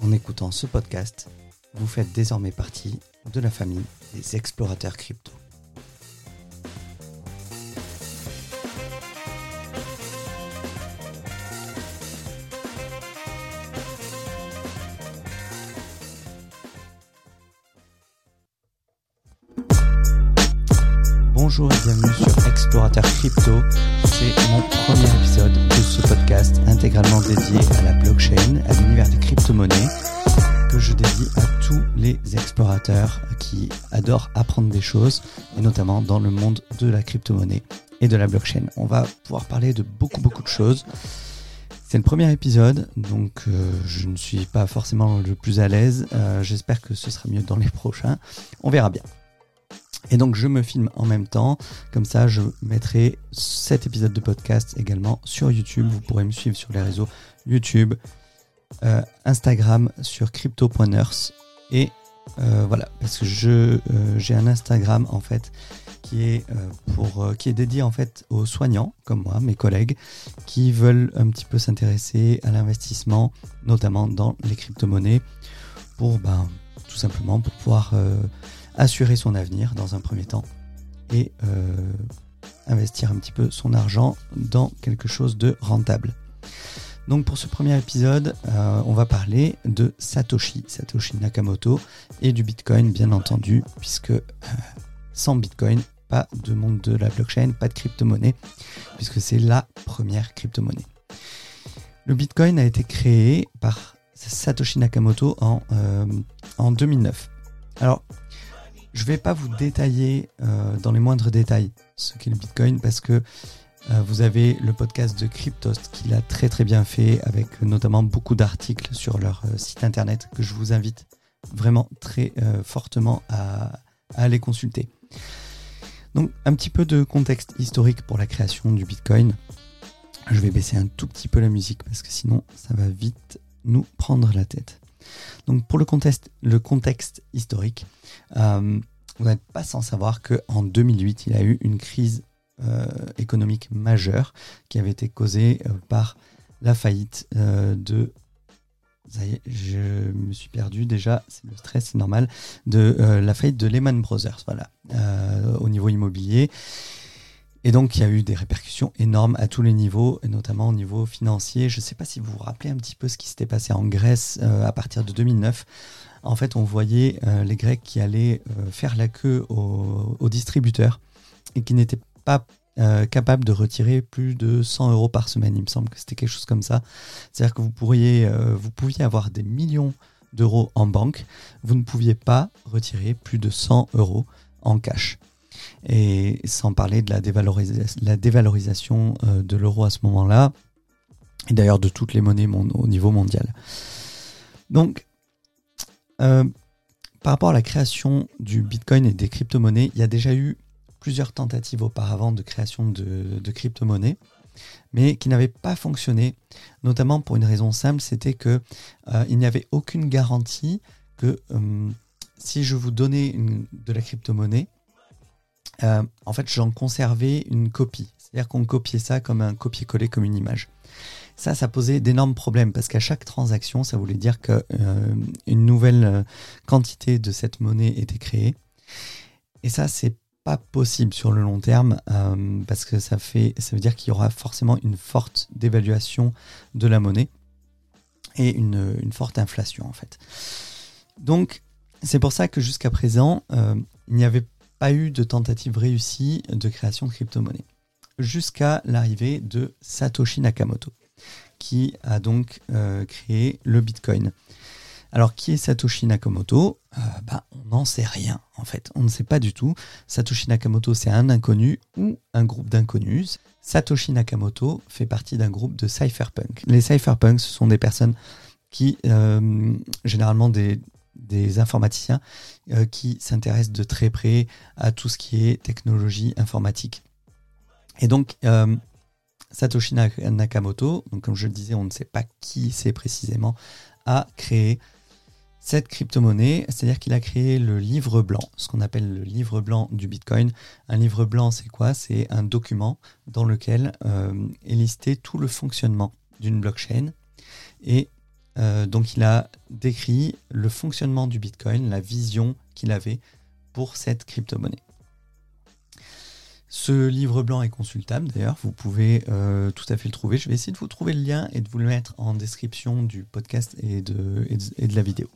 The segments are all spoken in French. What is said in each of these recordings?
En écoutant ce podcast, vous faites désormais partie de la famille des explorateurs crypto. Bonjour et bienvenue sur Explorateur Crypto. C'est mon intégralement dédié à la blockchain, à l'univers des crypto-monnaies, que je dédie à tous les explorateurs qui adorent apprendre des choses, et notamment dans le monde de la crypto-monnaie et de la blockchain. On va pouvoir parler de beaucoup beaucoup de choses. C'est le premier épisode, donc euh, je ne suis pas forcément le plus à l'aise. Euh, J'espère que ce sera mieux dans les prochains. On verra bien. Et donc je me filme en même temps, comme ça je mettrai cet épisode de podcast également sur YouTube. Vous pourrez me suivre sur les réseaux YouTube, euh, Instagram sur crypto.nurse et euh, voilà. Parce que je euh, j'ai un Instagram en fait qui est pour qui est dédié en fait aux soignants comme moi, mes collègues qui veulent un petit peu s'intéresser à l'investissement, notamment dans les crypto-monnaies, pour ben tout simplement pour pouvoir assurer son avenir dans un premier temps et euh, investir un petit peu son argent dans quelque chose de rentable. Donc pour ce premier épisode, euh, on va parler de Satoshi, Satoshi Nakamoto et du Bitcoin bien entendu, puisque euh, sans Bitcoin, pas de monde de la blockchain, pas de crypto-monnaie, puisque c'est la première crypto-monnaie. Le Bitcoin a été créé par Satoshi Nakamoto en, en 2009. Alors, je ne vais pas vous détailler euh, dans les moindres détails ce qu'est le Bitcoin parce que euh, vous avez le podcast de Cryptost qui l'a très très bien fait avec notamment beaucoup d'articles sur leur euh, site internet que je vous invite vraiment très fortement à, à, aller consulter. Donc un petit peu de contexte historique pour la création du Bitcoin. Je vais baisser un tout petit peu la musique parce que sinon ça va vite nous prendre la tête. Donc pour le contexte, historique, euh, vous n'êtes pas sans savoir qu'en 2008, il y a eu une crise euh, économique majeure qui avait été causée euh, par la faillite de ça y est, je me suis perdu déjà, c'est le stress, c'est normal, de la faillite de Lehman Brothers, voilà, au niveau immobilier. Et donc, il y a eu des répercussions énormes à tous les niveaux, et notamment au niveau financier. Je ne sais pas si vous vous rappelez un petit peu ce qui s'était passé en Grèce euh, à partir de 2009. En fait, on voyait euh, les Grecs qui allaient euh, faire la queue aux, distributeurs et qui n'étaient pas capables de retirer plus de 100 euros par semaine. Il me semble que c'était quelque chose comme ça. C'est-à-dire que vous, pourriez, vous pouviez avoir des millions d'euros en banque, vous ne pouviez pas retirer plus de 100 euros en cash et sans parler de la, dévalorisation euh, de l'euro à ce moment-là, et d'ailleurs de toutes les monnaies au niveau mondial. Donc, euh, par rapport à la création du Bitcoin et des crypto-monnaies, il y a déjà eu plusieurs tentatives auparavant de création de, crypto-monnaies, mais qui n'avaient pas fonctionné, notamment pour une raison simple, c'était qu'il euh, n'y avait aucune garantie que si je vous donnais de la crypto-monnaie, euh, en fait, j'en conservais une copie. C'est-à-dire qu'on copiait ça comme un copier-coller, comme une image. Ça, ça posait d'énormes problèmes parce qu'à chaque transaction, ça voulait dire qu'une euh, nouvelle euh, quantité de cette monnaie était créée. Et ça, c'est pas possible sur le long terme parce que ça, fait, ça veut dire qu'il y aura forcément une forte dévaluation de la monnaie et une, une forte inflation en fait. Donc, c'est pour ça que jusqu'à présent, il n'y avait pas eu de tentative réussie de création de crypto-monnaie. Jusqu'à l'arrivée de Satoshi Nakamoto, qui a donc euh, créé le Bitcoin. Alors, qui est Satoshi Nakamoto? Euh, bah, On n'en sait rien, en fait. On ne sait pas du tout. Satoshi Nakamoto, c'est un inconnu ou un groupe d'inconnus. Satoshi Nakamoto fait partie d'un groupe de cypherpunk. Les cypherpunks, ce sont des personnes qui, euh, généralement des, des informaticiens qui s'intéressent de très près à tout ce qui est technologie informatique. Et donc, Satoshi Nakamoto, donc comme je le disais, on ne sait pas qui c'est précisément, a créé cette crypto-monnaie, c'est-à-dire qu'il a créé le livre blanc, ce qu'on appelle le livre blanc du Bitcoin. Un livre blanc, c'est quoi? C'est un document dans lequel euh, est listé tout le fonctionnement d'une blockchain. Et euh, donc il a décrit le fonctionnement du Bitcoin, la vision qu'il avait pour cette crypto-monnaie. Ce livre blanc est consultable d'ailleurs, vous pouvez euh, tout à fait le trouver. Je vais essayer de vous trouver le lien et de vous le mettre en description du podcast et de, la vidéo.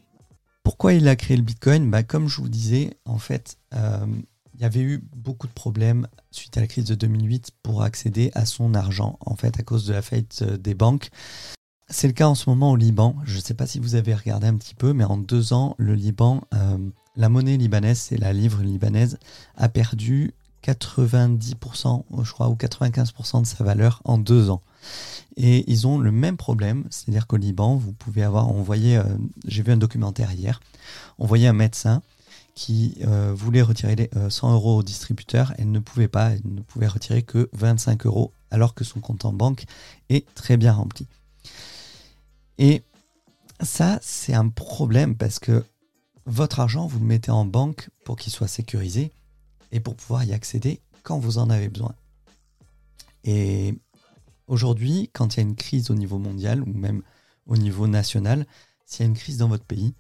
Pourquoi il a créé le Bitcoin? Bah, Comme je vous disais, en fait, euh, il y avait eu beaucoup de problèmes suite à la crise de 2008 pour accéder à son argent, en fait, à cause de la faillite des banques. C'est le cas en ce moment au Liban. Je ne sais pas si vous avez regardé un petit peu, mais en deux ans, le Liban, la monnaie libanaise, c'est la livre libanaise, a perdu 90%, je crois, ou 95% de sa valeur en deux ans. Et ils ont le même problème, c'est-à-dire qu'au Liban, vous pouvez avoir, on voyait, euh, j'ai vu un documentaire hier, on voyait un médecin qui euh, voulait retirer 100 euh, euros au distributeur et ne pouvait pas, il ne pouvait retirer que 25 euros, alors que son compte en banque est très bien rempli. Et ça, c'est un problème parce que votre argent, vous le mettez en banque pour qu'il soit sécurisé, et pour pouvoir y accéder quand vous en avez besoin. Et aujourd'hui, quand il y a une crise au niveau mondial ou même au niveau national, s'il y a une crise dans votre pays,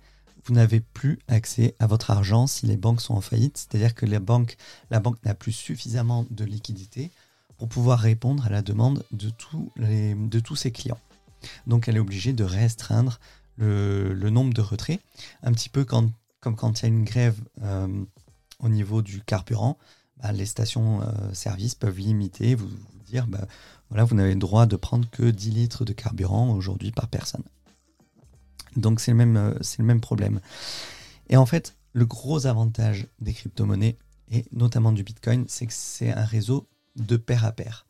vous n'avez plus accès à votre argent si les banques sont en faillite, c'est-à-dire que la banque n'a plus suffisamment de liquidités pour pouvoir répondre à la demande de, de tous ses clients. Donc elle est obligée de restreindre le, nombre de retraits, un petit peu comme quand il y a une grève euh, au niveau du carburant, bah, les stations-service euh, peuvent limiter, vous, dire, bah, vous n'avez le droit de prendre que 10 litres de carburant aujourd'hui par personne. Donc c'est le, même, euh, le même problème. Et en fait, le gros avantage des crypto-monnaies, et notamment du Bitcoin, c'est que c'est un réseau de pair à pair.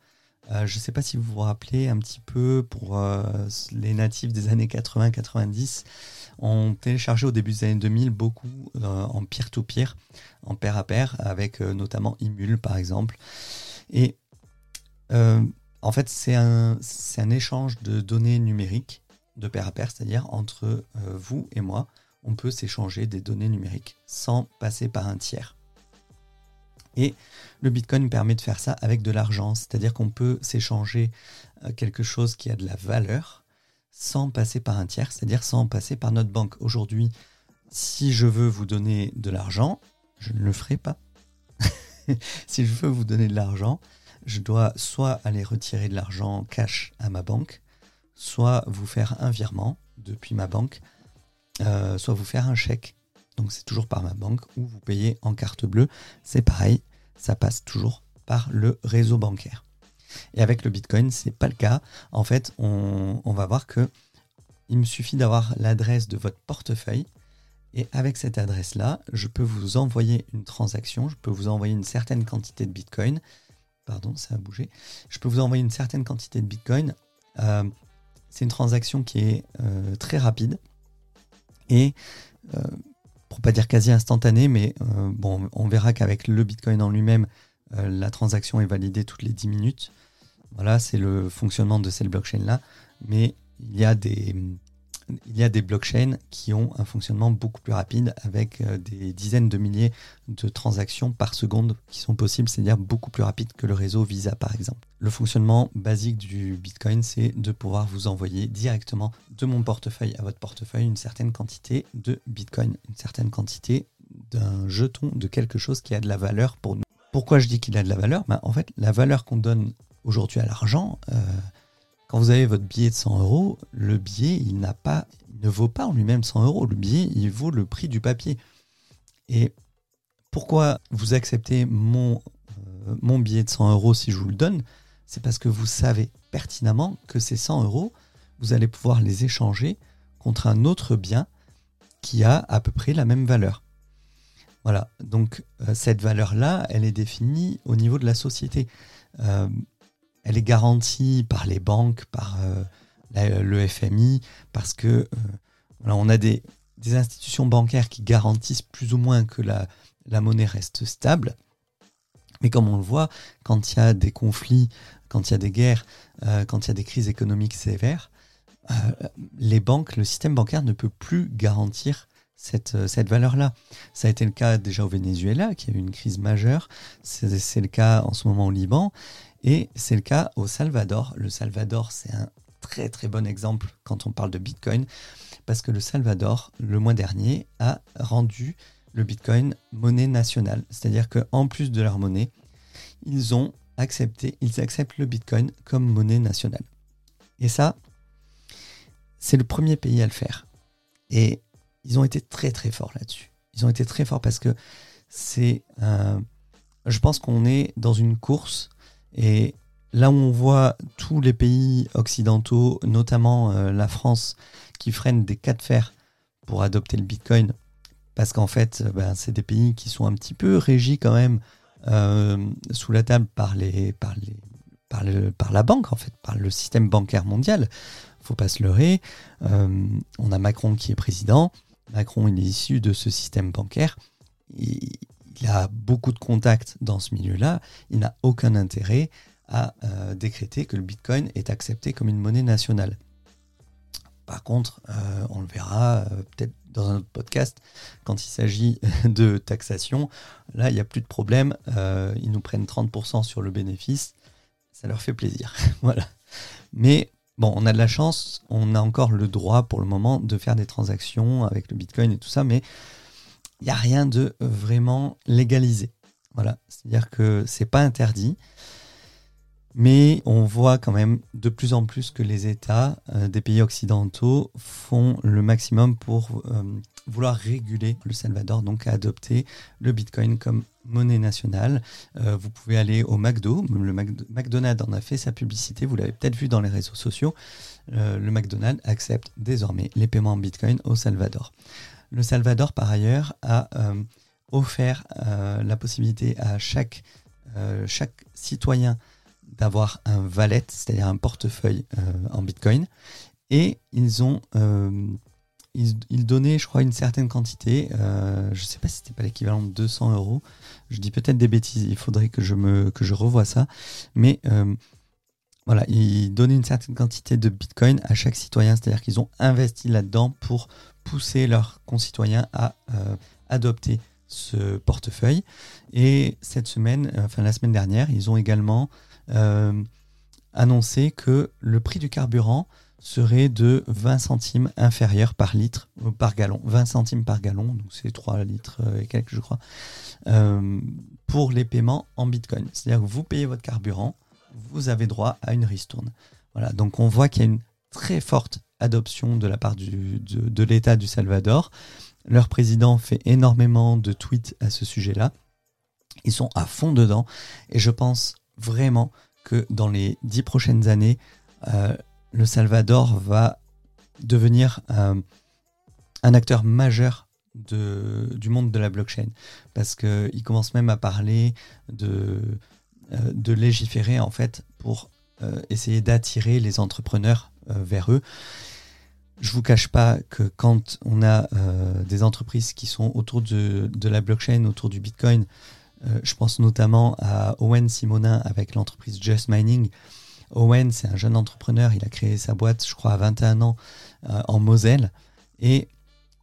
Euh, je ne sais pas si vous vous rappelez un petit peu pour les natifs des années 80-90, on téléchargeait au début des années 2000 beaucoup euh, en peer-to-peer, en pair à pair, avec euh, notamment Imul par exemple. Et euh, en fait, c'est un, un, échange de données numériques de pair à pair, c'est-à-dire entre vous et moi, on peut s'échanger des données numériques sans passer par un tiers. Et le Bitcoin permet de faire ça avec de l'argent, c'est-à-dire qu'on peut s'échanger quelque chose qui a de la valeur sans passer par un tiers, c'est-à-dire sans passer par notre banque. Aujourd'hui, si je veux vous donner de l'argent, je ne le ferai pas. si je veux vous donner de l'argent, je dois soit aller retirer de l'argent cash à ma banque, soit vous faire un virement depuis ma banque, euh, soit vous faire un chèque. Donc c'est toujours par ma banque ou vous payez en carte bleue. C'est pareil, ça passe toujours par le réseau bancaire. Et avec le Bitcoin, ce n'est pas le cas. En fait, on, va voir que il me suffit d'avoir l'adresse de votre portefeuille. Et avec cette adresse-là, je peux vous envoyer une transaction, je peux vous envoyer une certaine quantité de Bitcoin. Pardon, ça a bougé. Je peux vous envoyer une certaine quantité de Bitcoin. Euh, c'est une transaction qui est euh, très rapide et, euh, pour pas dire quasi instantanée, mais bon, on verra qu'avec le Bitcoin en lui-même, la transaction est validée toutes les 10 minutes. Voilà, c'est le fonctionnement de cette blockchain-là. Mais il y, a des, il y a des blockchains qui ont un fonctionnement beaucoup plus rapide avec euh, des dizaines de milliers de transactions par seconde qui sont possibles, c'est-à-dire beaucoup plus rapide que le réseau Visa par exemple. Le fonctionnement basique du Bitcoin, c'est de pouvoir vous envoyer directement de mon portefeuille à votre portefeuille une certaine quantité de Bitcoin, une certaine quantité d'un jeton, de quelque chose qui a de la valeur pour nous. Pourquoi je dis qu'il a de la valeur? Ben, En fait, la valeur qu'on donne aujourd'hui à l'argent, euh, quand vous avez votre billet de 100 euros, le billet, il n'a pas, ne vaut pas en lui-même 100 euros. Le billet, il vaut le prix du papier. Et pourquoi vous acceptez mon, euh, mon billet de 100 euros si je vous le donne? C'est parce que vous savez pertinemment que ces 100 euros, vous allez pouvoir les échanger contre un autre bien qui a à peu près la même valeur. Voilà, donc euh, cette valeur-là, elle est définie au niveau de la société elle est garantie par les banques, par euh, le FMI, parce que euh, on a des, institutions bancaires qui garantissent plus ou moins que la, monnaie reste stable. Mais comme on le voit, quand il y a des conflits, quand il y a des guerres, euh, quand il y a des crises économiques sévères, euh, les banques, le système bancaire ne peut plus garantir euh, cette valeur-là. Ça a été le cas déjà au Venezuela, qui a eu une crise majeure. C'est le cas en ce moment au Liban. Et c'est le cas au Salvador. Le Salvador, c'est un très très bon exemple quand on parle de Bitcoin, parce que le Salvador, le mois dernier, a rendu le Bitcoin monnaie nationale. C'est-à-dire qu'en plus de leur monnaie, ils ont accepté, ils acceptent le Bitcoin comme monnaie nationale. Et ça, c'est le premier pays à le faire. Et ils ont été très très forts là-dessus. Ils ont été très forts parce que c'est... je pense qu'on est dans une course et là où on voit tous les pays occidentaux, notamment euh, la France, qui freinent des cas de fer pour adopter le Bitcoin, parce qu'en fait, ben, c'est des pays qui sont un petit peu régis quand même euh, sous la table par, les, par, les, par, le, par la banque, en fait, par le système bancaire mondial. faut pas se leurrer. Euh, on a Macron qui est président. Macron, il est issu de ce système bancaire. Il, a beaucoup de contacts dans ce milieu-là. Il n'a aucun intérêt à euh, décréter que le Bitcoin est accepté comme une monnaie nationale. Par contre, on le verra peut-être dans un autre podcast, quand il s'agit de taxation, là, il n'y a plus de problème. Euh, ils nous prennent 30% sur le bénéfice. Ça leur fait plaisir. voilà. Mais bon, on a de la chance. On a encore le droit pour le moment de faire des transactions avec le Bitcoin et tout ça, mais il n'y a rien de vraiment légalisé. Voilà. C'est-à-dire que c'est pas interdit. Mais on voit quand même de plus en plus que les États euh, des pays occidentaux font le maximum pour euh, vouloir réguler le Salvador, donc adopter le Bitcoin comme monnaie nationale. Euh, vous pouvez aller au McDo, le McDonald's en a fait sa publicité, vous l'avez peut-être vu dans les réseaux sociaux. le McDonald's accepte désormais les paiements en Bitcoin au Salvador. Le Salvador, par ailleurs, a offert la possibilité à chaque, chaque citoyen d'avoir un wallet, c'est-à-dire un portefeuille euh, en Bitcoin. Et ils ont euh, donnaient, je crois, une certaine quantité. Euh, je ne sais pas si c'était pas l'équivalent de 200 euros. Je dis peut-être des bêtises. Il faudrait que je me que je revoie ça. Mais voilà, ils donnaient une certaine quantité de Bitcoin à chaque citoyen. C'est-à-dire qu'ils ont investi là-dedans pour pousser leurs concitoyens à adopter ce portefeuille. Et cette semaine, enfin la semaine dernière, ils ont également euh, annoncé que le prix du carburant serait de 20 centimes inférieur par litre, euh, par gallon. 20 centimes par gallon, donc c'est 3 litres et quelques, je crois, euh, pour les paiements en Bitcoin. C'est-à-dire que vous payez votre carburant, vous avez droit à une ristourne. Voilà, donc on voit qu'il y a une très forte adoption de la part de, l'État du Salvador. Leur président fait énormément de tweets à ce sujet-là. Ils sont à fond dedans et je pense vraiment que dans les dix prochaines années, euh, le Salvador va devenir euh, un acteur majeur du monde de la blockchain. Parce qu'il commence même à parler de, de légiférer en fait pour essayer d'attirer les entrepreneurs vers eux. Je vous cache pas que quand on a des entreprises qui sont autour de, de, la blockchain, autour du Bitcoin, euh, je pense notamment à Owen Simonin avec l'entreprise Just Mining. Owen, c'est un jeune entrepreneur, il a créé sa boîte, je crois, à 21 ans euh, en Moselle. Et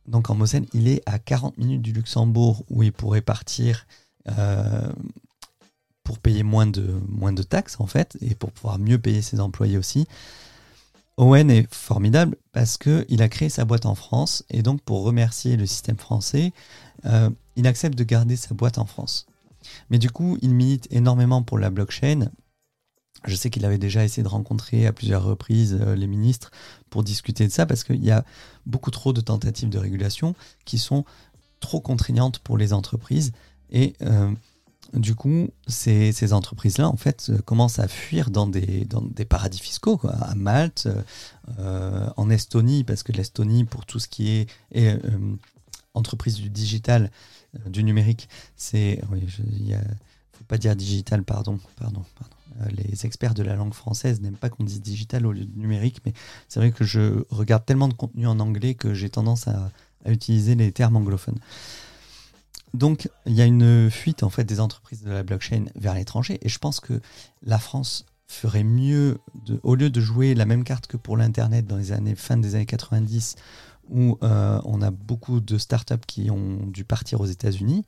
donc en Moselle, il est à 40 minutes du Luxembourg où il pourrait partir euh, pour payer moins de, moins de taxes en fait et pour pouvoir mieux payer ses employés aussi. Owen est formidable parce qu'il a créé sa boîte en France et donc pour remercier le système français, il accepte de garder sa boîte en France. Mais du coup, il milite énormément pour la blockchain. Je sais qu'il avait déjà essayé de rencontrer à plusieurs reprises euh, les ministres pour discuter de ça parce qu'il y a beaucoup trop de tentatives de régulation qui sont trop contraignantes pour les entreprises. Et euh, du coup, ces, entreprises-là, en fait, euh, commencent à fuir dans des, paradis fiscaux, à Malte, en Estonie, parce que l'Estonie, pour tout ce qui est, est entreprise du digital, euh, du numérique. C'est, oui, il faut pas dire digital, pardon, pardon, pardon. Euh, les experts de la langue française n'aiment pas qu'on dise digital au lieu de numérique, mais c'est vrai que je regarde tellement de contenu en anglais que j'ai tendance à, à utiliser les termes anglophones. Donc, il y a une fuite en fait des entreprises de la blockchain vers l'étranger, et je pense que la France ferait mieux, au lieu de jouer la même carte que pour l'Internet dans les années fin des années 90, où euh, on a beaucoup de startups qui ont dû partir aux États-Unis,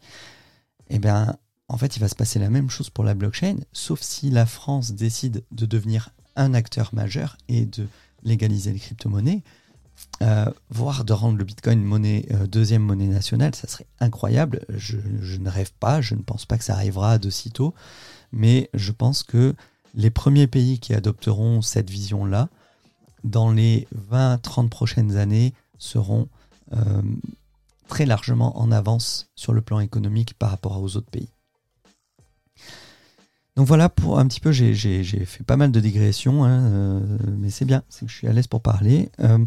eh bien, en fait, il va se passer la même chose pour la blockchain, sauf si la France décide de devenir un acteur majeur et de légaliser les crypto-monnaies. Euh, voire de rendre le Bitcoin euh, deuxième monnaie nationale, ça serait incroyable. Je, ne rêve pas, je ne pense pas que ça arrivera de sitôt, mais je pense que les premiers pays qui adopteront cette vision-là, dans les 20-30 prochaines années, seront euh, très largement en avance sur le plan économique par rapport aux autres pays. Donc voilà, pour un petit peu, j'ai fait pas mal de digressions, hein, euh, mais c'est bien, c'est que je suis à l'aise pour parler. Euh,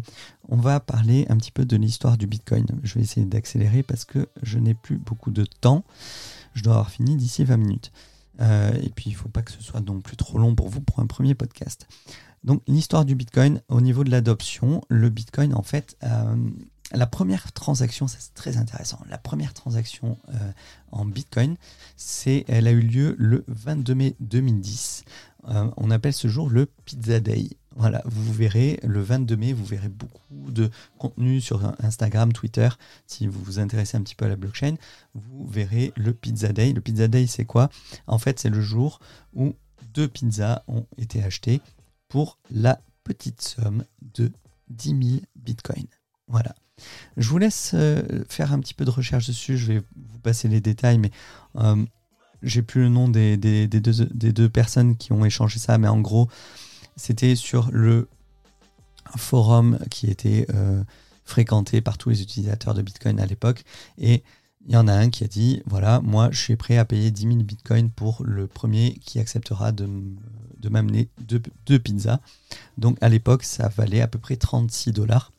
on va parler un petit peu de l'histoire du Bitcoin. Je vais essayer d'accélérer parce que je n'ai plus beaucoup de temps. Je dois avoir fini d'ici 20 minutes. Euh, et puis, il ne faut pas que ce soit non plus trop long pour vous pour un premier podcast. Donc, l'histoire du Bitcoin, au niveau de l'adoption, le Bitcoin, en fait, la première transaction, c'est très intéressant. La première transaction euh, en Bitcoin, c'est, elle a eu lieu le 22 mai 2010. Euh, on appelle ce jour le Pizza Day. Voilà, vous verrez le 22 mai, vous verrez beaucoup de contenu sur Instagram, Twitter. Si vous vous intéressez un petit peu à la blockchain, vous verrez le Pizza Day. Le Pizza Day, c'est quoi? En fait, c'est le jour où deux pizzas ont été achetées pour la petite somme de 10 000 bitcoins. Voilà. Je vous laisse euh, faire un petit peu de recherche dessus. Je vais vous passer les détails, mais euh, j'ai plus le nom des, deux, personnes qui ont échangé ça. Mais en gros, c'était sur le forum qui était euh, fréquenté par tous les utilisateurs de Bitcoin à l'époque. Et il y en a un qui a dit voilà, moi, je suis prêt à payer 10 000 Bitcoins pour le premier qui acceptera de, m'amener deux, deux pizzas. Donc à l'époque, ça valait à peu près 36 dollars.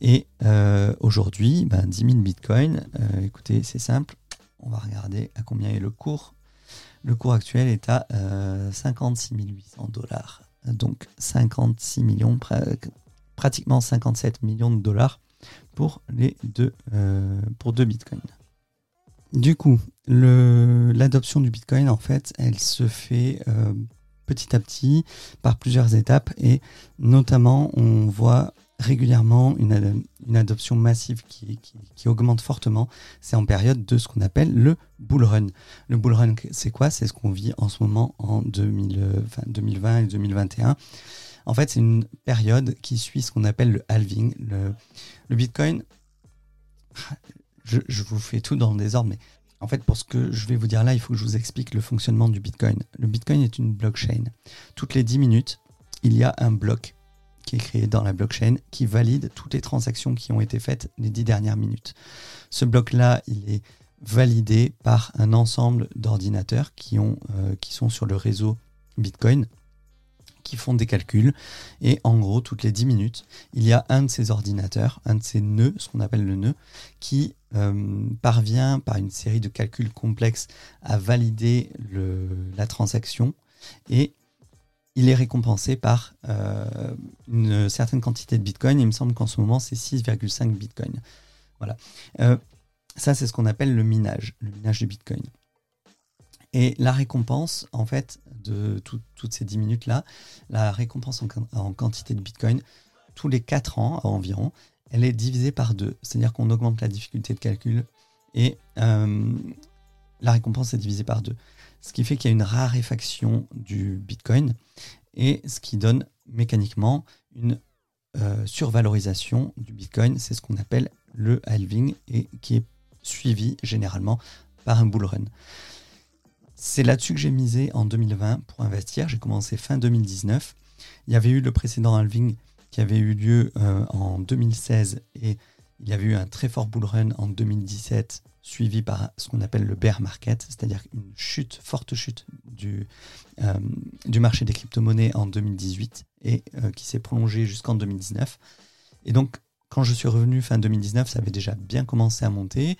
Et euh, aujourd'hui, ben, 10 000 bitcoins, euh, écoutez, c'est simple, on va regarder à combien est le cours. Le cours actuel est à 56 euh, 800 dollars. Donc 56 millions, pratiquement 57 millions de dollars pour les deux, pour deux bitcoins. Du coup, l'adoption du bitcoin, en fait, elle se fait petit à petit par plusieurs étapes et notamment on voit régulièrement une, adoption massive qui, augmente fortement, c'est en période de ce qu'on appelle le bull run. Le bull run, c'est quoi? C'est ce qu'on vit en ce moment en 2020 et 2021. En fait, c'est une période qui suit ce qu'on appelle le halving. Le, le Bitcoin, je, je, vous fais tout dans le désordre, mais en fait, pour ce que je vais vous dire là, il faut que je vous explique le fonctionnement du Bitcoin. Le Bitcoin est une blockchain. Toutes les 10 minutes, il y a un bloc qui est créé dans la blockchain qui valide toutes les transactions qui ont été faites les dix dernières minutes. Ce bloc-là, il est validé par un ensemble d'ordinateurs qui, euh, qui sont sur le réseau Bitcoin qui font des calculs. Et en gros, toutes les 10 minutes, il y a un de ces ordinateurs, un de ces nœuds, ce qu'on appelle le nœud, qui euh, parvient par une série de calculs complexes à valider la transaction et il est récompensé par euh, une certaine quantité de Bitcoin. Il me semble qu'en ce moment, c'est 6,5 Bitcoin. Voilà. Euh, ça, c'est ce qu'on appelle le minage, le minage du Bitcoin. Et la récompense, en fait, de toutes ces 10 minutes-là, la récompense en, quantité de Bitcoin, tous les 4 ans environ, elle est divisée par 2. C'est-à-dire qu'on augmente la difficulté de calcul et euh, la récompense est divisée par 2 ce qui fait qu'il y a une raréfaction du Bitcoin et ce qui donne mécaniquement une euh, survalorisation du Bitcoin. C'est ce qu'on appelle le halving et qui est suivi généralement par un bull run. C'est là-dessus que j'ai misé en 2020 pour investir. J'ai commencé fin 2019. Il y avait eu le précédent halving qui avait eu lieu euh, en 2016 et il y avait eu un très fort bull run en 2017 suivi par ce qu'on appelle le bear market, c'est-à-dire une chute, forte chute du, euh, marché des crypto-monnaies en 2018 et euh, qui s'est prolongée jusqu'en 2019. Et donc, quand je suis revenu fin 2019, ça avait déjà bien commencé à monter.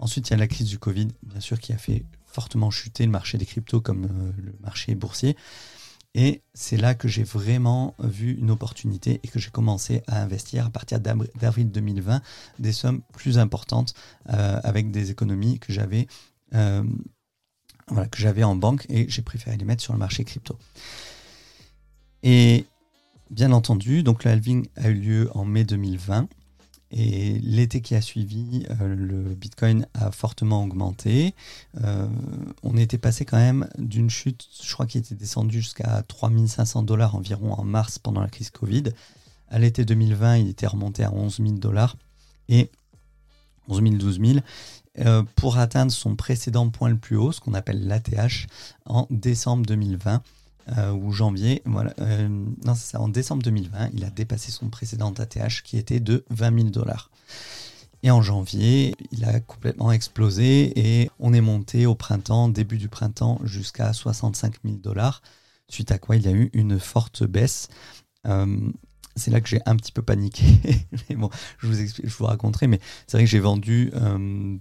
Ensuite, il y a la crise du Covid, bien sûr, qui a fait fortement chuter le marché des cryptos comme euh, le marché boursier. Et c'est là que j'ai vraiment vu une opportunité et que j'ai commencé à investir à partir d'avril 2020 des sommes plus importantes euh, avec des économies que j'avais euh, que j'avais en banque et j'ai préféré les mettre sur le marché crypto. Et bien entendu, donc le halving a eu lieu en mai 2020. Et l'été qui a suivi, euh, le Bitcoin a fortement augmenté. Euh, on était passé quand même d'une chute, je crois qu'il était descendu jusqu'à 3500 dollars environ en mars pendant la crise Covid. À l'été 2020, il était remonté à 11 000 dollars et 11 000, 12 000 pour atteindre son précédent point le plus haut, ce qu'on appelle l'ATH, en décembre 2020. Euh, ou janvier, voilà, euh, non c'est en décembre 2020, il a dépassé son précédent ATH qui était de 20 000 dollars. Et en janvier, il a complètement explosé et on est monté au printemps, début du printemps, jusqu'à 65 000 dollars, suite à quoi il y a eu une forte baisse. Euh, c'est là que j'ai un petit peu paniqué. mais bon, je vous, explique, je vous raconterai, mais c'est vrai que j'ai vendu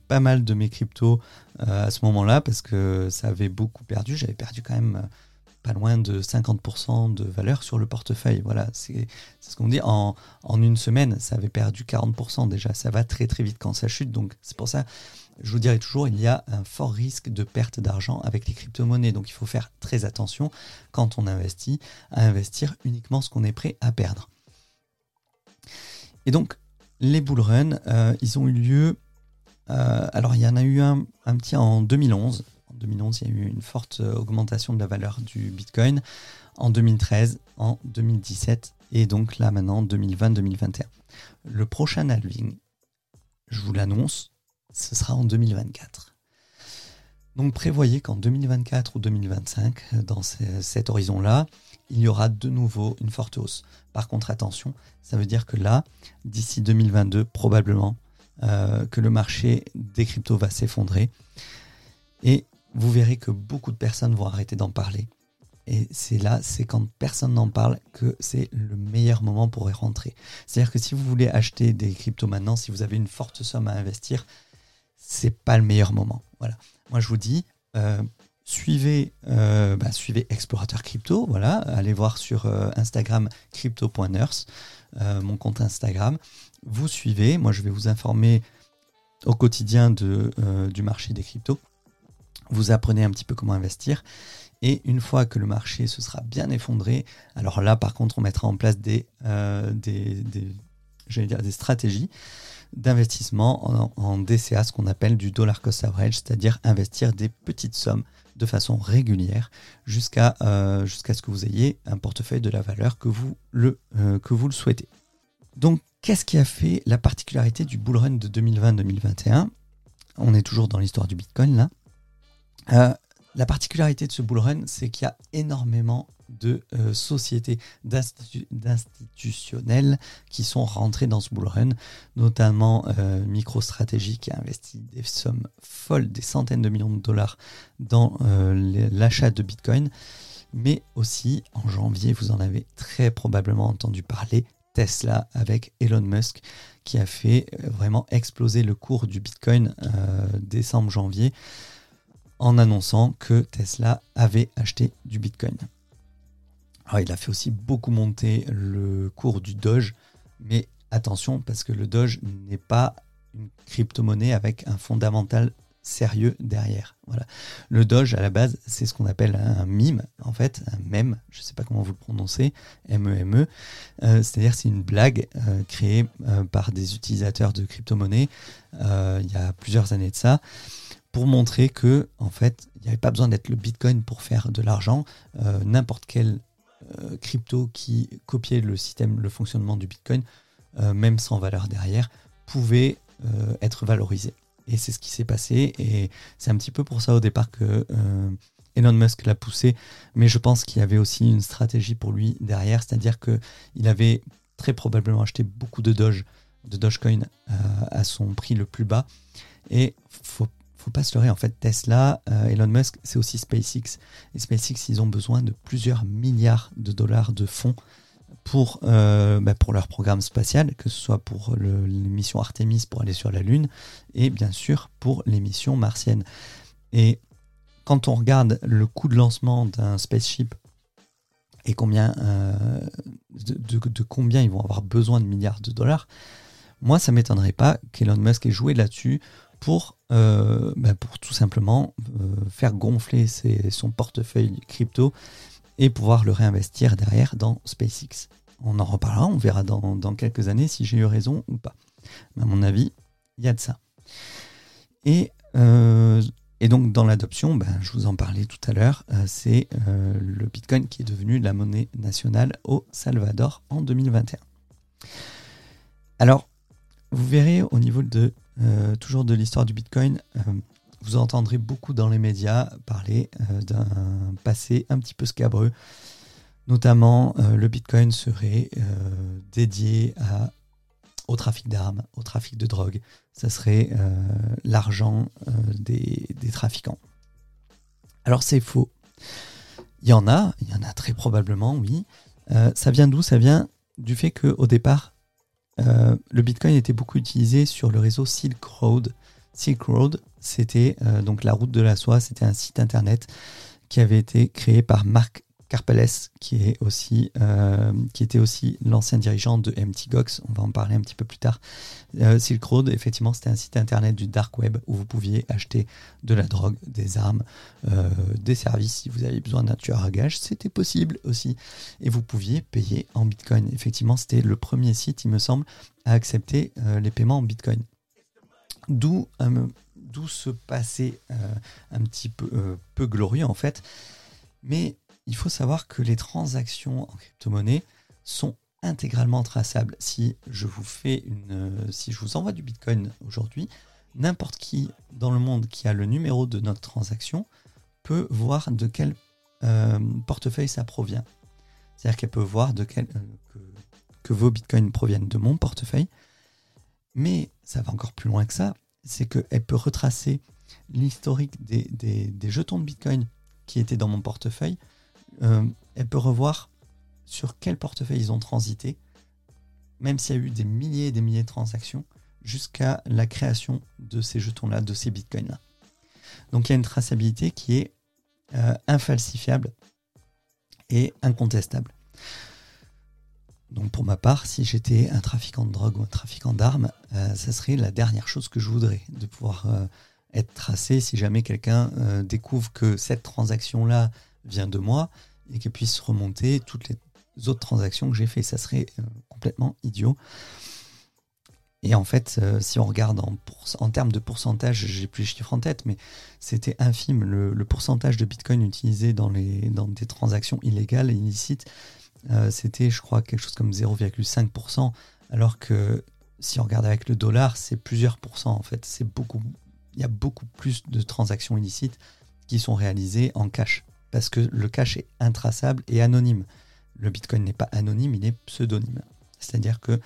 pas mal de mes cryptos à ce moment-là parce que ça avait beaucoup perdu. J'avais perdu quand même loin de 50% de valeur sur le portefeuille. Voilà, c'est ce qu'on dit. En, une semaine, ça avait perdu 40% déjà. Ça va très très vite quand ça chute. Donc c'est pour ça, je vous dirais toujours, il y a un fort risque de perte d'argent avec les crypto-monnaies. Donc il faut faire très attention quand on investit à investir uniquement ce qu'on est prêt à perdre. Et donc les bull runs, euh, ils ont eu lieu. Euh, alors il y en a eu un, un petit en 2011 en 2011, il y a eu une forte euh, augmentation de la valeur du Bitcoin. En 2013, en 2017 et donc là maintenant 2020-2021. Le prochain halving, je vous l'annonce, ce sera en 2024. Donc prévoyez qu'en 2024 ou 2025, dans cet horizon-là, il y aura de nouveau une forte hausse. Par contre, attention, ça veut dire que là, d'ici 2022, probablement euh, que le marché des cryptos va s'effondrer. Et vous verrez que beaucoup de personnes vont arrêter d'en parler. Et c'est là, c'est quand personne n'en parle que c'est le meilleur moment pour y rentrer. C'est-à-dire que si vous voulez acheter des cryptos maintenant, si vous avez une forte somme à investir, c'est pas le meilleur moment. Voilà. Moi, je vous dis, euh, suivez, euh, bah, suivez Explorateur Crypto. Voilà, allez voir sur euh, Instagram crypto.nurse, mon compte Instagram. Vous suivez. Moi, je vais vous informer au quotidien du marché des cryptos vous apprenez un petit peu comment investir. Et une fois que le marché se sera bien effondré, alors là par contre on mettra en place des, euh, stratégies d'investissement en, DCA, ce qu'on appelle du dollar cost average, c'est-à-dire investir des petites sommes de façon régulière jusqu'à euh, ce que vous ayez un portefeuille de la valeur que vous le, euh, que vous le souhaitez. Donc qu'est-ce qui a fait la particularité du bull run de 2020-2021 On est toujours dans l'histoire du Bitcoin là. Euh, la particularité de ce bull run, c'est qu'il y a énormément de euh, sociétés d'institutionnels qui sont rentrés dans ce bull run, notamment euh, MicroStrategy qui a investi des sommes folles, des centaines de millions de dollars dans l'achat de Bitcoin, mais aussi en janvier, vous en avez très probablement entendu parler, Tesla avec Elon Musk qui a fait vraiment exploser le cours du Bitcoin décembre-janvier en annonçant que Tesla avait acheté du Bitcoin. Alors, il a fait aussi beaucoup monter le cours du Doge, mais attention parce que le Doge n'est pas une crypto-monnaie avec un fondamental sérieux derrière. Voilà. Le Doge, à la base, c'est ce qu'on appelle un mime, en fait, un mème, je ne sais pas comment vous le prononcez, M-E-M-E, -E, euh, c'est-à-dire c'est une blague euh, créée euh, par des utilisateurs de crypto-monnaies il y a plusieurs années de ça, pour montrer que en fait, il n'y avait pas besoin d'être le Bitcoin pour faire de l'argent. Euh, n'importe quel euh, crypto qui copiait le système, le fonctionnement du Bitcoin, euh, même sans valeur derrière, pouvait être valorisé. Et c'est ce qui s'est passé. Et c'est un petit peu pour ça au départ que Elon Musk l'a poussé. Mais je pense qu'il y avait aussi une stratégie pour lui derrière, c'est-à-dire qu'il avait très probablement acheté beaucoup de Doge, de Dogecoin à son prix le plus bas. Et faut pas se leurrer, en fait, Tesla, euh, Elon Musk, c'est aussi SpaceX. Et SpaceX, ils ont besoin de plusieurs milliards de dollars de fonds pour, euh, bah, pour leur programme spatial, que ce soit pour l'émission Artemis pour aller sur la Lune, et bien sûr pour les missions martiennes. Et quand on regarde le coût de lancement d'un spaceship et combien, de, combien ils vont avoir besoin de milliards de dollars, moi, ça ne m'étonnerait pas qu'Elon Musk ait joué là-dessus pour, ben, pour tout simplement faire gonfler son portefeuille crypto et pouvoir le réinvestir derrière dans SpaceX. On en reparlera, on verra dans, quelques années si j'ai eu raison ou pas. Mais à mon avis, il y a de ça. Et, euh, donc dans l'adoption, ben, je vous en parlais tout à l'heure, euh, c'est euh, le Bitcoin qui est devenu la monnaie nationale au Salvador en 2021. Alors, vous verrez au niveau de toujours de l'histoire du Bitcoin, vous entendrez beaucoup dans les médias parler d'un passé un petit peu scabreux Notamment, euh, le Bitcoin serait euh, dédié au trafic d'armes, au trafic de drogue. Ça serait euh, l'argent des, trafiquants. Alors c'est faux. Il y en a, il y en a très probablement, oui. ça vient d'où? Ça vient du fait qu'au départ, le Bitcoin était beaucoup utilisé sur le réseau Silk Road. Silk Road, c'était donc la route de la soie, c'était un site internet qui avait été créé par Mark Carpeles, qui, est aussi, euh, qui était aussi l'ancien dirigeant de MT Gox, on va en parler un petit peu plus tard. Euh, Silk Road, effectivement, c'était un site internet du dark web où vous pouviez acheter de la drogue, des armes, euh, des services si vous avez besoin d'un tueur à gage, c'était possible aussi. Et vous pouviez payer en Bitcoin. Effectivement, c'était le premier site, il me semble, à accepter les paiements en Bitcoin. D'où d'où ce passé un petit peu, peu glorieux en fait. Mais il faut savoir que les transactions en crypto-monnaie sont intégralement traçables. Si je vous fais une, euh, si je vous envoie du Bitcoin aujourd'hui, n'importe qui dans le monde qui a le numéro de notre transaction peut voir de quel euh, portefeuille ça provient. C'est-à-dire qu'elle peut voir de quel, euh, que, vos bitcoins proviennent de mon portefeuille. Mais ça va encore plus loin que ça. C'est qu'elle peut retracer l'historique des, des, jetons de bitcoin qui étaient dans mon portefeuille elle peut revoir sur quel portefeuille ils ont transité, même s'il y a eu des milliers et des milliers de transactions, jusqu'à la création de ces jetons-là, de ces bitcoins-là. Donc il y a une traçabilité qui est euh, infalsifiable et incontestable. Donc pour ma part, si j'étais un trafiquant de drogue ou un trafiquant d'armes, euh, ça serait la dernière chose que je voudrais, de pouvoir être tracé si jamais quelqu'un découvre que cette transaction-là vient de moi et qu'elle puisse remonter toutes les autres transactions que j'ai fait. Ça serait euh, complètement idiot. Et en fait, euh, si on regarde en, termes de pourcentage, j'ai plus les chiffres en tête, mais c'était infime. Le, pourcentage de Bitcoin utilisé dans, les, dans des transactions illégales illicites, euh, c'était, je crois, quelque chose comme 0,5%, alors que si on regarde avec le dollar, c'est plusieurs pourcents en fait. C'est beaucoup, il y a beaucoup plus de transactions illicites qui sont réalisées en cash parce que le cash est intraçable et anonyme. Le Bitcoin n'est pas anonyme, il est pseudonyme. C'est-à-dire que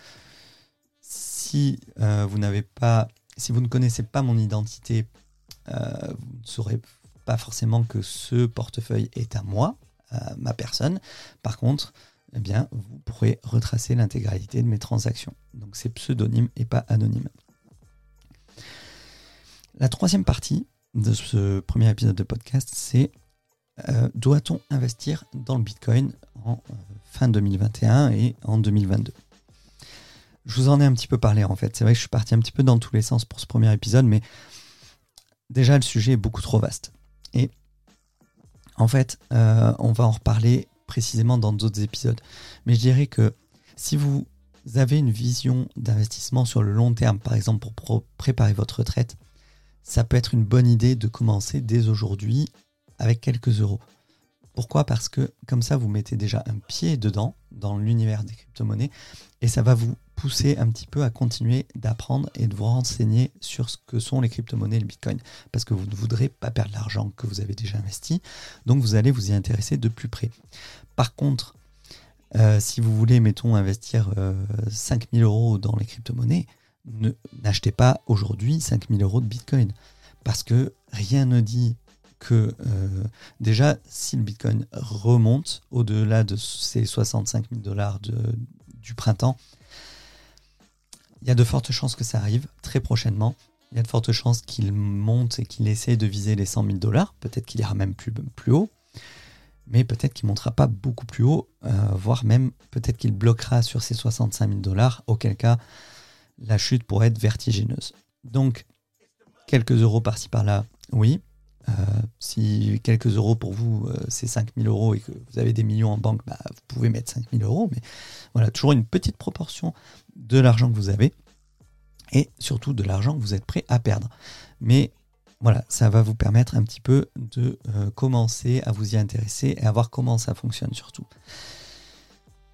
si euh, vous n'avez pas, si vous ne connaissez pas mon identité, euh, vous ne saurez pas forcément que ce portefeuille est à moi, à ma personne. Par contre, eh bien, vous pourrez retracer l'intégralité de mes transactions. Donc c'est pseudonyme et pas anonyme. La troisième partie de ce premier épisode de podcast, c'est euh, doit-on investir dans le Bitcoin en euh, fin 2021 et en 2022 Je vous en ai un petit peu parlé en fait. C'est vrai que je suis parti un petit peu dans tous les sens pour ce premier épisode, mais déjà le sujet est beaucoup trop vaste. Et en fait, euh, on va en reparler précisément dans d'autres épisodes. Mais je dirais que si vous avez une vision d'investissement sur le long terme, par exemple pour préparer votre retraite, ça peut être une bonne idée de commencer dès aujourd'hui avec quelques euros. Pourquoi? Parce que comme ça, vous mettez déjà un pied dedans, dans l'univers des crypto-monnaies, et ça va vous pousser un petit peu à continuer d'apprendre et de vous renseigner sur ce que sont les crypto-monnaies et le Bitcoin. Parce que vous ne voudrez pas perdre l'argent que vous avez déjà investi, donc vous allez vous y intéresser de plus près. Par contre, euh, si vous voulez, mettons, investir 5000 euh, euros dans les crypto-monnaies, n'achetez pas aujourd'hui 5000 euros de Bitcoin. Parce que rien ne dit que euh, déjà, si le Bitcoin remonte au-delà de ces 65 000 dollars du printemps, il y a de fortes chances que ça arrive très prochainement. Il y a de fortes chances qu'il monte et qu'il essaie de viser les 100 000 dollars. Peut-être qu'il ira même plus, plus haut. mais peut-être qu'il ne montera pas beaucoup plus haut, euh, voire même peut-être qu'il bloquera sur ces 65 000 dollars, auquel cas la chute pourrait être vertigineuse. Donc, quelques euros par-ci par-là, oui. Euh, si quelques euros pour vous, euh, c'est 5 000 euros et que vous avez des millions en banque, bah, vous pouvez mettre 5 000 euros. Mais voilà, toujours une petite proportion de l'argent que vous avez et surtout de l'argent que vous êtes prêt à perdre. Mais voilà, ça va vous permettre un petit peu de euh, commencer à vous y intéresser et à voir comment ça fonctionne surtout.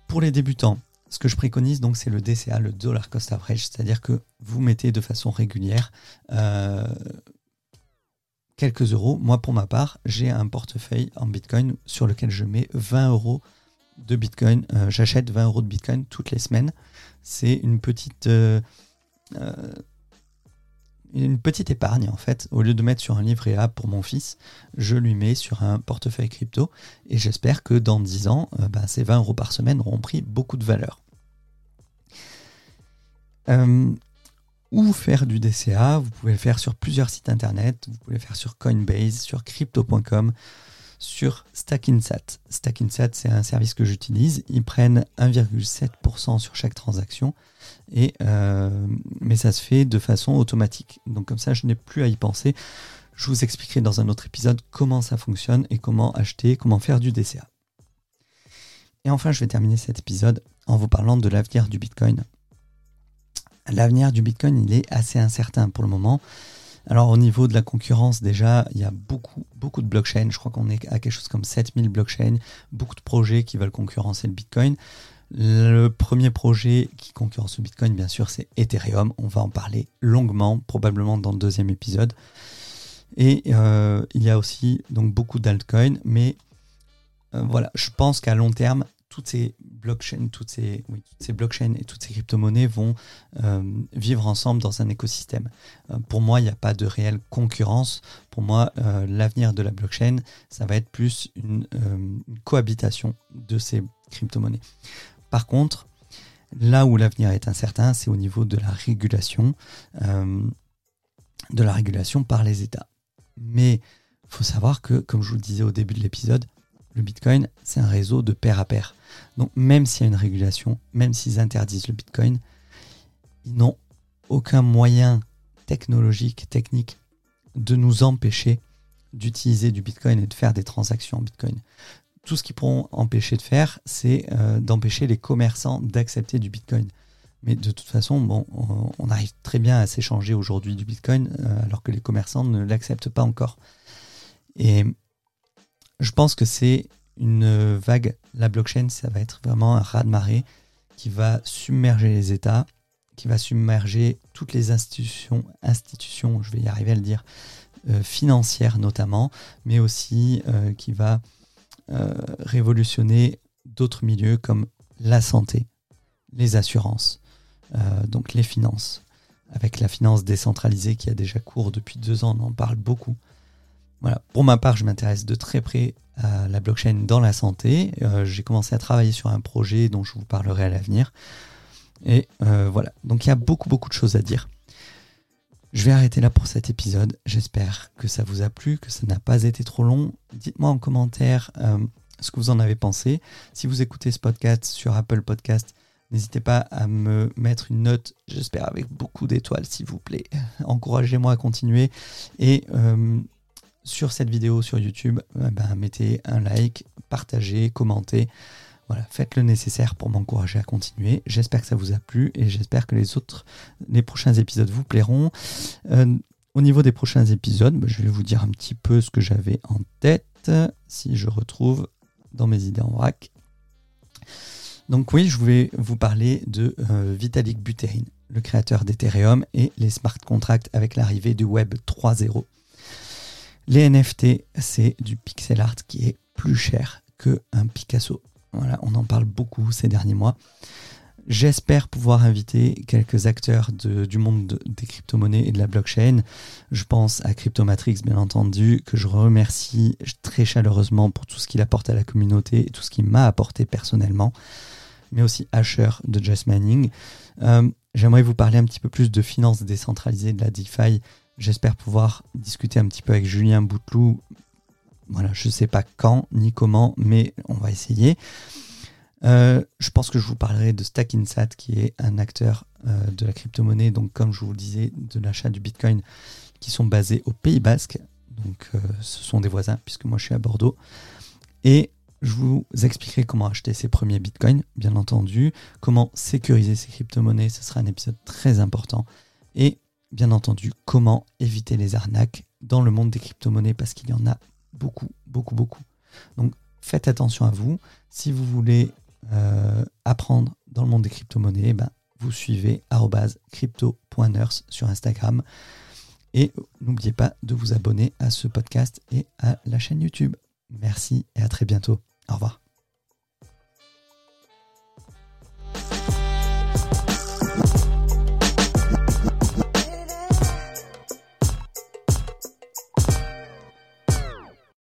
Pour les débutants, ce que je préconise donc c'est le DCA, le dollar cost average, c'est-à-dire que vous mettez de façon régulière quelques euros. Moi pour ma part, j'ai un portefeuille en Bitcoin sur lequel je mets 20 euros de Bitcoin. Euh, j'achète 20 euros de Bitcoin toutes les semaines. C'est une petite une petite épargne en fait. Au lieu de mettre sur un livret A pour mon fils, je lui mets sur un portefeuille crypto et j'espère que dans 10 ans, euh, bah, ces 20 euros par semaine auront pris beaucoup de valeur. Euh, ou faire du DCA, vous pouvez le faire sur plusieurs sites internet, vous pouvez le faire sur Coinbase, sur crypto.com, sur Stackinsat. Stackinsat, c'est un service que j'utilise. Ils prennent 1,7% sur chaque transaction, euh, mais ça se fait de façon automatique. Donc comme ça, je n'ai plus à y penser. Je vous expliquerai dans un autre épisode comment ça fonctionne et comment acheter, comment faire du DCA. Et enfin, je vais terminer cet épisode en vous parlant de l'avenir du Bitcoin. L'avenir du Bitcoin, il est assez incertain pour le moment. Alors au niveau de la concurrence, déjà, il y a beaucoup, beaucoup de blockchains. Je crois qu'on est à quelque chose comme 7000 blockchains, beaucoup de projets qui veulent concurrencer le Bitcoin. Le premier projet qui concurrence le Bitcoin, bien sûr, c'est Ethereum. On va en parler longuement, probablement dans le deuxième épisode. Et euh, il y a aussi donc beaucoup d'altcoins, mais euh, voilà, je pense qu'à long terme, toutes ces blockchains, toutes ces, blockchains et toutes ces crypto-monnaies vont euh, vivre ensemble dans un écosystème. Euh, pour moi, il n'y a pas de réelle concurrence. Pour moi, euh, l'avenir de la blockchain, ça va être plus une, cohabitation de ces crypto-monnaies. Par contre, là où l'avenir est incertain, c'est au niveau de la régulation, de la régulation par les États. Mais il faut savoir que, comme je vous le disais au début de l'épisode, le Bitcoin, c'est un réseau de pair à pair. Donc même s'il y a une régulation, même s'ils interdisent le Bitcoin, ils n'ont aucun moyen technologique, technique, de nous empêcher d'utiliser du Bitcoin et de faire des transactions en Bitcoin. Tout ce qu'ils pourront empêcher de faire, c'est euh, d'empêcher les commerçants d'accepter du Bitcoin. Mais de toute façon, bon, on arrive très bien à s'échanger aujourd'hui du Bitcoin euh, alors que les commerçants ne l'acceptent pas encore. Et je pense que c'est une vague. La blockchain, ça va être vraiment un raz-de-marée qui va submerger les États, qui va submerger toutes les institutions, institutions, je vais y arriver à le dire, euh, financières notamment, mais aussi euh, qui va euh, révolutionner d'autres milieux comme la santé, les assurances, donc les finances. Avec la finance décentralisée qui a déjà cours depuis deux ans, on en parle beaucoup. Voilà. Pour ma part, je m'intéresse de très près à la blockchain dans la santé. Euh, j'ai commencé à travailler sur un projet dont je vous parlerai à l'avenir. Et euh, voilà. Donc il y a beaucoup, beaucoup de choses à dire. Je vais arrêter là pour cet épisode. J'espère que ça vous a plu, que ça n'a pas été trop long. Dites-moi en commentaire euh, ce que vous en avez pensé. Si vous écoutez ce podcast sur Apple Podcast, n'hésitez pas à me mettre une note, j'espère avec beaucoup d'étoiles s'il vous plaît. Encouragez-moi à continuer. Et sur cette vidéo sur YouTube, euh, ben, mettez un like, partagez, commentez. Voilà, faites le nécessaire pour m'encourager à continuer. J'espère que ça vous a plu et j'espère que les autres, les prochains épisodes vous plairont. Euh, au niveau des prochains épisodes, ben, je vais vous dire un petit peu ce que j'avais en tête, si je retrouve dans mes idées en vrac. Donc oui, je voulais vous parler de euh, Vitalik Buterin, le créateur d'Ethereum et les smart contracts avec l'arrivée du Web 3.0. Les NFT, c'est du pixel art qui est plus cher qu'un Picasso. Voilà, on en parle beaucoup ces derniers mois. J'espère pouvoir inviter quelques acteurs du monde des crypto-monnaies et de la blockchain. Je pense à Cryptomatrix, bien entendu, que je remercie très chaleureusement pour tout ce qu'il apporte à la communauté et tout ce qu'il m'a apporté personnellement. Mais aussi Asher de Just Mining. Euh, j'aimerais vous parler un petit peu plus de finances décentralisées, de la DeFi J'espère pouvoir discuter un petit peu avec Julien Bouteloup Voilà, je ne sais pas quand ni comment, mais on va essayer. Euh, je pense que je vous parlerai de Stackinsat, qui est un acteur euh, de la crypto-monnaie, donc comme je vous le disais, de l'achat du Bitcoin, qui sont basés au Pays Basque. Donc euh, ce sont des voisins, puisque moi je suis à Bordeaux. Et je vous expliquerai comment acheter ses premiers bitcoins, bien entendu, comment sécuriser ses crypto-monnaies, ce sera un épisode très important. Et bien entendu, comment éviter les arnaques dans le monde des crypto-monnaies, parce qu'il y en a beaucoup, beaucoup, beaucoup. Donc faites attention à vous. Si vous voulez euh, apprendre dans le monde des crypto-monnaies, ben, vous suivez crypto.nurse sur Instagram. Et n'oubliez pas de vous abonner à ce podcast et à la chaîne YouTube. Merci et à très bientôt. Au revoir.